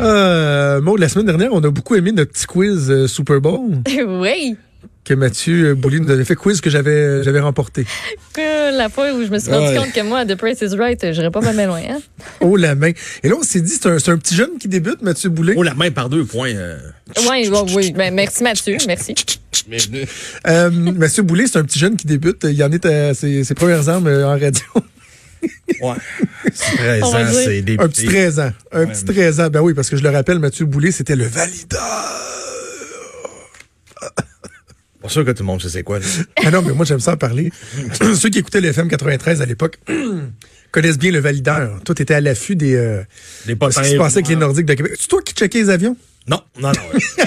Euh, Maud, la semaine dernière, on a beaucoup aimé notre petit quiz euh, Super Bowl oui. que Mathieu Boulay nous avait fait, quiz que j'avais euh, j'avais remporté. Que la fois où je me suis rendu Ouais. compte que moi, The Price is Right, j'irais pas mal loin. Hein? Oh la main. Et là, on s'est dit, c'est un, c'est un petit jeune qui débute, Mathieu Boulay. Oh, la main par deux points. euh, Oui, oui, oui. Ben, merci Mathieu, merci. bienvenue. Euh, Mathieu Boulay, c'est un petit jeune qui débute. Il en est à ses, ses premières armes euh, en radio. Ouais. C'est 13 On va ans, dire. c'est des un petit 13 ans. Un Ouais, petit mais- 13 ans. Ben oui, parce que je le rappelle, Mathieu Boulay, c'était le valideur. Pas sûr que tout le monde sait c'est quoi. là. Ah non, mais moi, j'aime ça en parler. Ceux qui écoutaient le FM 93 à l'époque connaissent bien le valideur. Toi, t'étais à l'affût des... Euh, Des ce qui se passait avec les Nordiques de Québec. C'est toi qui checkais les avions? Non, non, non. Oui,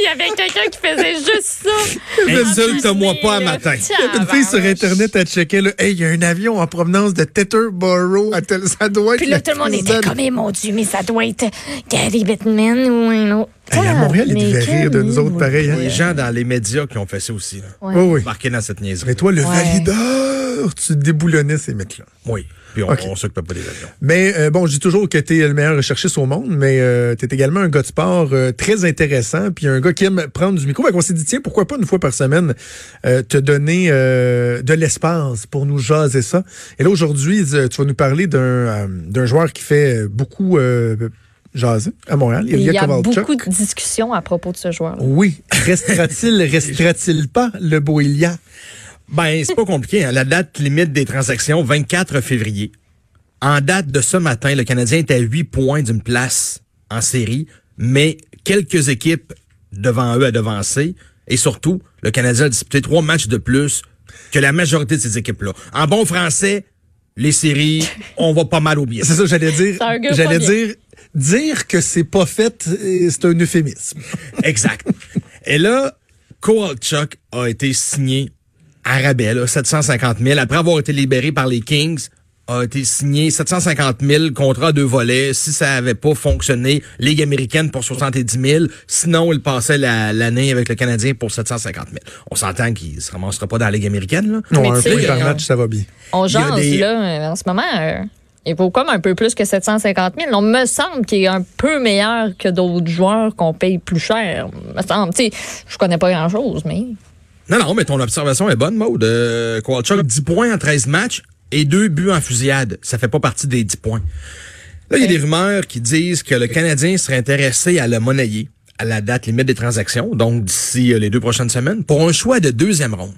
il y avait quelqu'un qui faisait juste ça. Insulte-moi pas à matin. Il y avait une fille sur Internet à checker, là. Hey, il y a un avion en provenance de Teterboro. À tel- Ça doit être. Puis là, tout le monde était comme, eh, mon Dieu, mais ça doit être Gary Bettman ou un autre. Hey, à Montréal, ils devaient rire de nous autres pareil. hein? Les gens dans les médias qui ont fait ça aussi. Là. Ouais. Oui, oui. Marqué dans cette niaiserie. Mais toi, le Ouais. valideur, tu déboulonnais ces mecs-là. Oui. Puis on, Ok. on s'occupe pas des avions. Mais euh, bon, je dis toujours que tu es le meilleur recherchiste au monde, mais euh, tu es également un gars de sport euh, très intéressant, puis un gars qui aime prendre du micro. Fait qu'on s'est dit, tiens, pourquoi pas une fois par semaine euh, te donner euh, de l'espace pour nous jaser ça. Et là, aujourd'hui, euh, tu vas nous parler d'un euh, d'un joueur qui fait beaucoup euh, jaser à Montréal, Il y a beaucoup de discussions à propos de ce joueur. Oui. Restera-t-il, restera-t-il pas le beau Ilya? Ben, c'est pas compliqué. hein. La date limite des transactions, 24 février. En date de ce matin, le Canadien est à 8 points d'une place en série, mais quelques équipes devant eux à devancer. Et surtout, le Canadien a disputé trois matchs de plus que la majorité de ces équipes-là. En bon français, les séries, on va pas mal oublier. C'est ça, j'allais dire. J'allais pas bien. dire, dire que c'est pas fait, euh, c'est un euphémisme. Exact. Et là, Kowalchuk a été signé là, 750 000, après avoir été libéré par les Kings a été signé 750 000 contrat à deux volets. Si ça avait pas fonctionné, Ligue américaine pour 70 000. Sinon, il passait la- l'année avec le Canadien pour 750 000. On s'entend qu'il se ramassera pas dans la Ligue américaine, là. Non, Mais un tu sais, point par on- match, ça va bien. On Il y a jase, des- là, euh, en ce moment. euh, il vaut comme un peu plus que 750 000. On me semble qu'il est un peu meilleur que d'autres joueurs qu'on paye plus cher. Me semble. Tu sais, je connais pas grand-chose, mais... Non, non, mais ton observation est bonne, Maud. Euh, Kowalchuk, 10 points en 13 matchs et deux buts en fusillade. Ça fait pas partie des 10 points. Là, il y a des rumeurs qui disent que le Canadien serait intéressé à le monnayer à la date limite des transactions, donc d'ici euh, les deux prochaines semaines, pour un choix de deuxième ronde.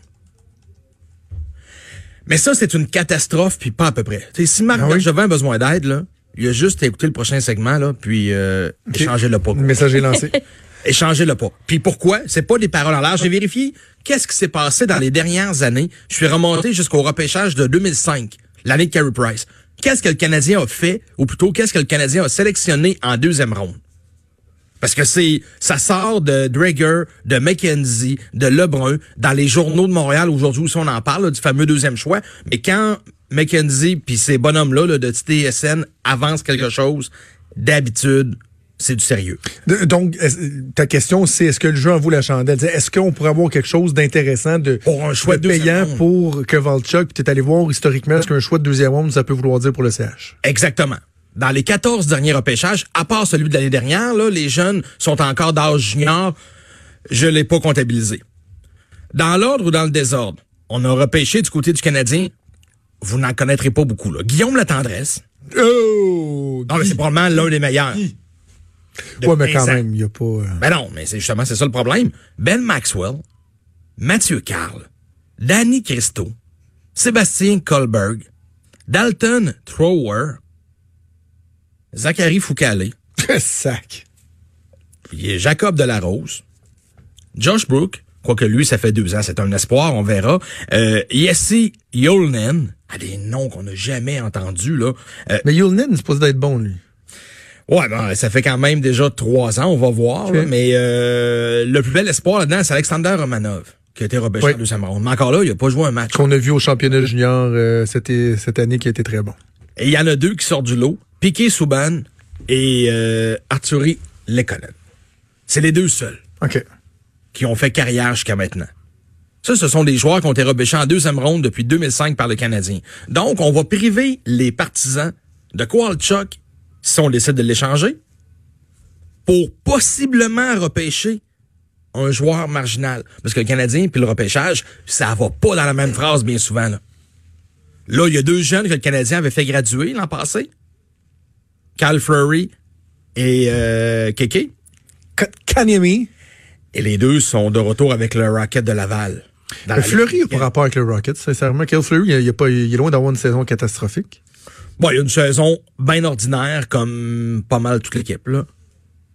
Mais ça, c'est une catastrophe, puis pas à peu près. T'sais, si Marc Ah oui? Bergevin a besoin d'aide, là, il a juste à écouter le prochain segment, là, puis euh, échanger le pas. Le message est lancé. Échanger le pas. Puis pourquoi? C'est pas des paroles en l'air. J'ai vérifié qu'est-ce qui s'est passé dans les dernières années. Je suis remonté jusqu'au repêchage de 2005, l'année de Carey Price. Qu'est-ce que le Canadien a fait, ou plutôt qu'est-ce que le Canadien a sélectionné en deuxième ronde? Parce que c'est, ça sort de Drager, de McKenzie, de Lebrun, dans les journaux de Montréal aujourd'hui où on en parle, là, du fameux deuxième choix. Mais quand McKenzie puis ces bonhommes-là là, de TSN avancent quelque chose, d'habitude, c'est du sérieux. De- donc, ta question, c'est est-ce que le jeu en vaut la chandelle? Est-ce qu'on pourrait avoir quelque chose d'intéressant de, Pour un choix de payant ronde. pour Kovalchuk? Puis t'es allé voir historiquement ce qu'un choix de deuxième ronde, ça peut vouloir dire pour le CH. Exactement. Dans les 14 derniers repêchages, à part celui de l'année dernière, là, les jeunes sont encore d'âge junior. Je l'ai pas comptabilisé. Dans l'ordre ou dans le désordre, on a repêché du côté du Canadien. Vous n'en connaîtrez pas beaucoup. Là. Guillaume La Tendresse. Oh! Non, mais c'est probablement l'un des meilleurs. Ouais, mais 15 quand ans. même, il n'y a pas. euh, Ben non, mais c'est justement c'est ça le problème. Ben Maxwell, Mathieu Carl, Danny Christo, Sébastien Colberg, Dalton Thrower, Zachary Foucalé, sac. a Jacob Delarose, Josh Brook, quoique lui, ça fait deux ans, c'est un espoir, on verra. Euh, Yessi Yolnen, à des noms qu'on n'a jamais entendus, là. Euh, Mais Yulnen, c'est supposé d'être bon, lui. Ouais, ben, ça fait quand même déjà trois ans, on va voir. Là, mais euh, le plus bel espoir là-dedans, c'est Alexander Romanov, qui a été repêché Oui. en deuxième ronde. Mais encore là, il a pas joué un match. Qu'on a vu au championnat junior euh, cette, cette année qui a été très bon. Et il y en a deux qui sortent du lot, Piqué Souban et euh, Arturi Lekonen. C'est les deux seuls OK. qui ont fait carrière jusqu'à maintenant. Ça, ce sont des joueurs qui ont été repêchés en deuxième ronde depuis 2005 par le Canadien. Donc, on va priver les partisans de Kowalchuk si on décide de l'échanger pour possiblement repêcher un joueur marginal. Parce que le Canadien puis le repêchage, ça va pas dans la même phrase bien souvent. Là, là il y a deux jeunes que le Canadien avait fait graduer l'an passé. Cal Fleury et euh, Keke. Kanyemi. Et les deux sont de retour avec le Rocket de Laval. Le Fleury n'a pas rapport avec le Rocket, sincèrement. Cal Fleury, il, il, pas, il est loin d'avoir une saison catastrophique. Bon, il y a une saison bien ordinaire comme pas mal toute l'équipe. là.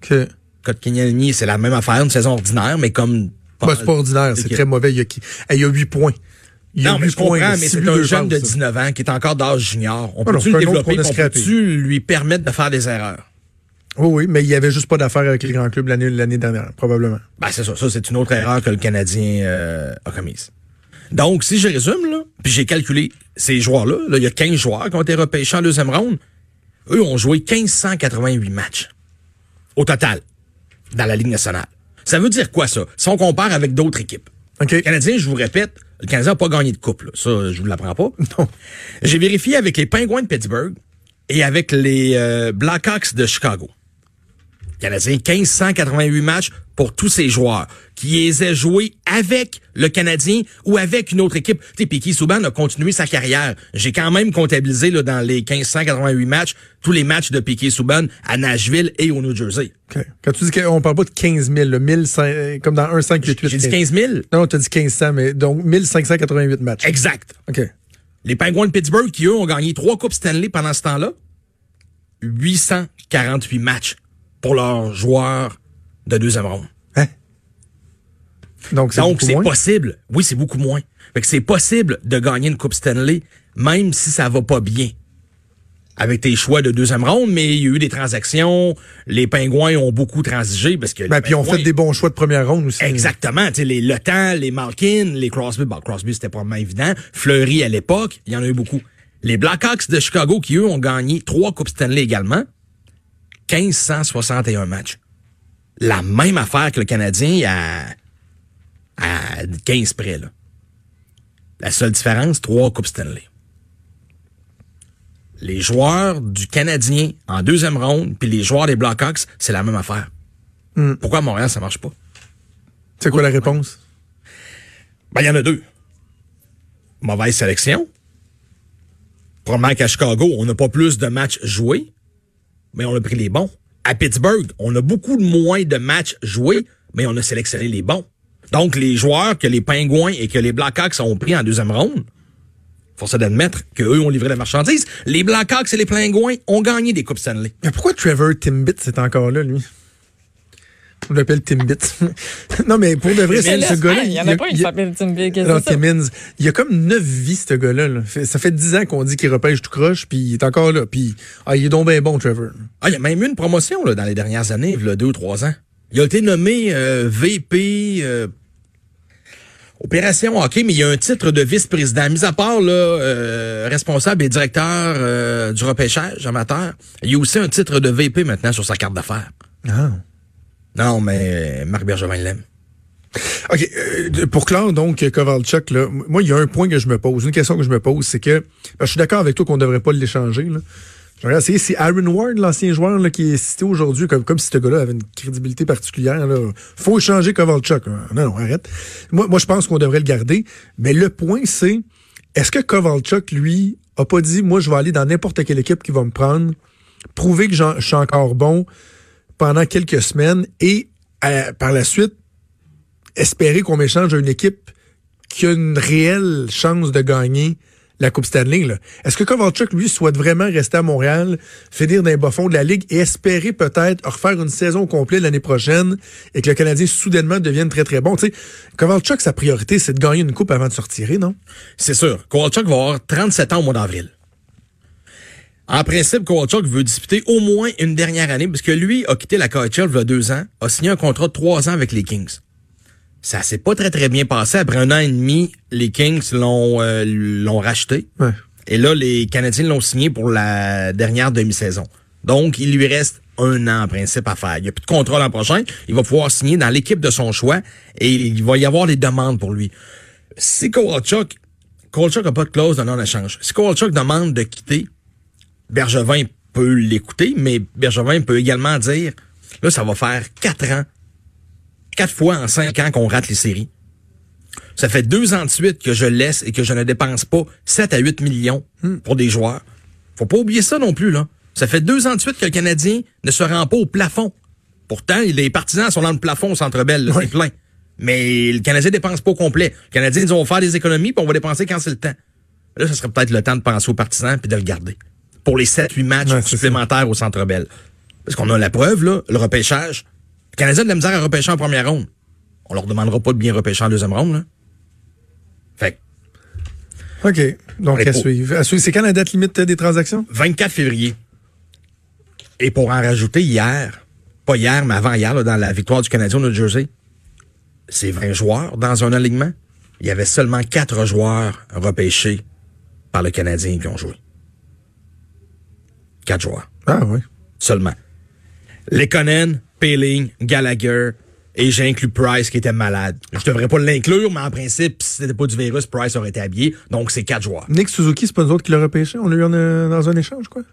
Que... Kotkaniemi, c'est la même affaire, une saison ordinaire, mais comme... Bah, c'est pas ordinaire, c'est très mauvais. Il y a, il y a 8 points. Il non, mais je comprends, mais c'est un jeune de 19 ans qui est encore d'âge junior. On peut-tu le développer, on peut-tu lui permettre de faire des erreurs? Oui, oui, mais il n'y avait juste pas d'affaires avec les grands clubs l'année, l'année dernière, probablement. Ben, c'est ça. Ça, c'est une autre erreur que le Canadien euh, a commise. Donc, si je résume, là, puis j'ai calculé ces joueurs-là, là, il y a 15 joueurs qui ont été repêchés en deuxième ronde. Eux ont joué 1588 matchs au total dans la Ligue nationale. Ça veut dire quoi, ça? Si on compare avec d'autres équipes. Okay. Le Canadien, je vous répète, le Canadien n'a pas gagné de coupe. Là. Ça, je vous l'apprends pas. Non. J'ai vérifié avec les Penguins de Pittsburgh et avec les euh, Blackhawks de Chicago. Canadien, 1588 matchs pour tous ces joueurs qui les aient joués avec le Canadien ou avec une autre équipe. Tu sais, Souban a continué sa carrière. J'ai quand même comptabilisé là, dans les 1588 matchs tous les matchs de Piquet Souban à Nashville et au New Jersey. Okay. Quand tu dis qu'on parle pas de 15 000, le 1500, comme dans 1 5 8 J'ai dit 15 000? Non, tu as dit 1500, mais donc 1588 matchs. Exact. OK. Les Penguins de Pittsburgh, qui eux ont gagné trois Coupes Stanley pendant ce temps-là, 848 matchs pour leurs joueurs de deuxième ronde. Hein? Donc, c'est, Donc, c'est possible. Oui, c'est beaucoup moins. Fait que c'est possible de gagner une Coupe Stanley, même si ça va pas bien. Avec tes choix de deuxième ronde, mais il y a eu des transactions. Les Pingouins ont beaucoup transigé parce que. Ben, puis ont fait des bons choix de première ronde aussi. Exactement. Tu sais, les Le Temps, les Malkin, les Crosby. Bon, Crosby, c'était pas évident. Fleury à l'époque, il y en a eu beaucoup. Les Blackhawks de Chicago, qui eux ont gagné trois Coupes Stanley également. 1561 matchs. La même affaire que le Canadien à, à 15 près. Là. La seule différence, trois Coupes Stanley. Les joueurs du Canadien en deuxième ronde, puis les joueurs des Blackhawks, c'est la même affaire. Mm. Pourquoi à Montréal, ça marche pas? C'est quoi la réponse? Ben, il y en a deux. Mauvaise sélection. Probablement qu'à Chicago, on n'a pas plus de matchs joués mais on a pris les bons. À Pittsburgh, on a beaucoup moins de matchs joués, mais on a sélectionné les bons. Donc, les joueurs que les Pingouins et que les Blackhawks ont pris en deuxième ronde, force d'admettre qu'eux ont livré la marchandise. Les Blackhawks et les Pingouins ont gagné des Coupes Stanley. Mais pourquoi Trevor Timbit est encore là, lui? On l'appelle Timbit. non, mais pour de vrai, c'est ce gars-là. Il y en a, pas une qui s'appelle Timbit. Non, Timmins. Il y a comme neuf vies, ce gars-là. Là. Ça fait dix ans qu'on dit qu'il repêche tout croche, puis il est encore là. Puis, ah, il est donc bien bon, Trevor. Ah, il y a même eu une promotion là, dans les dernières années, il y a deux ou trois ans. Il a été nommé euh, VP euh, Opération Hockey, mais il y a un titre de vice-président. Mis à part là, euh, responsable et directeur euh, du repêchage amateur, il y a aussi un titre de VP maintenant sur sa carte d'affaires. Ah. Non, mais Marc Bergevin l'aime. OK. Euh, pour clore, donc, Kovalchuk, moi, il y a un point que je me pose, une question que je me pose, c'est que je suis d'accord avec toi qu'on ne devrait pas l'échanger. Je regarde, c'est, Aaron Ward, l'ancien joueur qui est cité aujourd'hui, comme, si ce gars-là avait une crédibilité particulière. Là. faut échanger Kovalchuk. Non, non, arrête. Moi, moi je pense qu'on devrait le garder. Mais le point, c'est, est-ce que Kovalchuk, lui, a pas dit, moi, je vais aller dans n'importe quelle équipe qui va me prendre, prouver que je suis encore bon pendant quelques semaines et euh, par la suite, espérer qu'on m'échange à une équipe qui a une réelle chance de gagner la Coupe Stanley. Est-ce que Kovalchuk, lui, souhaite vraiment rester à Montréal, finir dans les bas-fonds de la Ligue et espérer peut-être refaire une saison complète l'année prochaine et que le Canadien soudainement devienne très, très bon? Tu Kovalchuk, sa priorité, c'est de gagner une Coupe avant de se retirer, non? C'est sûr. Kovalchuk va avoir 37 ans au mois d'avril. En principe, Kowalchuk veut disputer au moins une dernière année, parce que lui a quitté la KHL il y a deux ans, a signé un contrat de trois ans avec les Kings. Ça s'est pas très très bien passé. Après un an et demi, les Kings l'ont euh, l'ont racheté. Ouais. Et là, les Canadiens l'ont signé pour la dernière demi-saison. Donc, il lui reste un an en principe à faire. Il n'y a plus de contrat l'an prochain. Il va pouvoir signer dans l'équipe de son choix et il va y avoir des demandes pour lui. Si Kowalchuk, Kowalchuk n'a pas de clause de non-échange. Si Kowalchuk demande de quitter, Bergevin peut l'écouter, mais Bergevin peut également dire Là, ça va faire quatre ans, quatre fois en cinq ans qu'on rate les séries. Ça fait deux ans de suite que je laisse et que je ne dépense pas 7 à 8 millions pour des joueurs. Faut pas oublier ça non plus, là. Ça fait deux ans de suite que le Canadien ne se rend pas au plafond. Pourtant, les partisans sont dans le plafond au Centre Bell, Oui. c'est plein. Mais le Canadien dépense pas au complet. Le Canadien, ils vont faire des économies, puis on va dépenser quand c'est le temps. Là, ça serait peut-être le temps de penser aux partisans puis de le garder. Pour les 7-8 matchs Ouais, supplémentaires au Centre Bell. Parce qu'on a la preuve, là, le repêchage. Le Canadien a de la misère à repêcher en première ronde. On leur demandera pas de bien repêcher en deuxième ronde, là. Fait que OK. Donc, à suivre. À suivre. C'est quand la date limite euh, des transactions? 24 février. Et pour en rajouter hier, pas hier, mais avant hier, là, dans la victoire du Canadien au New Jersey, c'est 20 joueurs dans un alignement. Il y avait seulement 4 joueurs repêchés par le Canadien qui ont joué. 4 joueurs. Ah, oui. Seulement. Lekonen, Peeling, Gallagher, et j'ai inclus Price qui était malade. Je devrais pas l'inclure, mais en principe, si c'était pas du virus, Price aurait été habillé. Donc, c'est 4 joueurs. Nick Suzuki, c'est pas nous autres qui l'a repêché? On l'a eu en, euh, dans un échange, quoi?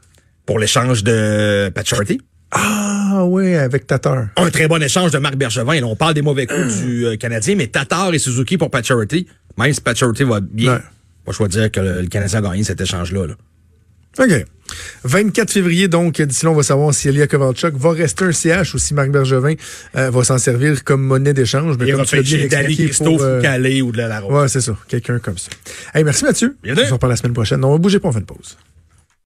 Pour l'échange de Pacioretty. Ah, oui, avec Tatar. un très bon échange de Marc Bergevin. Et là, on parle des mauvais coups du euh, Canadien, mais Tatar et Suzuki pour Pacioretty, même si va bien, Ouais. pas choisir que le, le Canadien a gagné cet échange-là. là. OK. 24 février, donc, d'ici là, on va savoir si Elia Kovalchuk va rester un CH ou si Marc Bergevin euh, va s'en servir comme monnaie d'échange. Mais Il comme tu bien expliqué, Christophe pour, euh, ou Calais ou de la Rose. Ouais, c'est ça. Quelqu'un comme ça. Hey, merci Mathieu. Bienvenue. On se reparle la semaine prochaine. On va bouger pas, on fait une pause.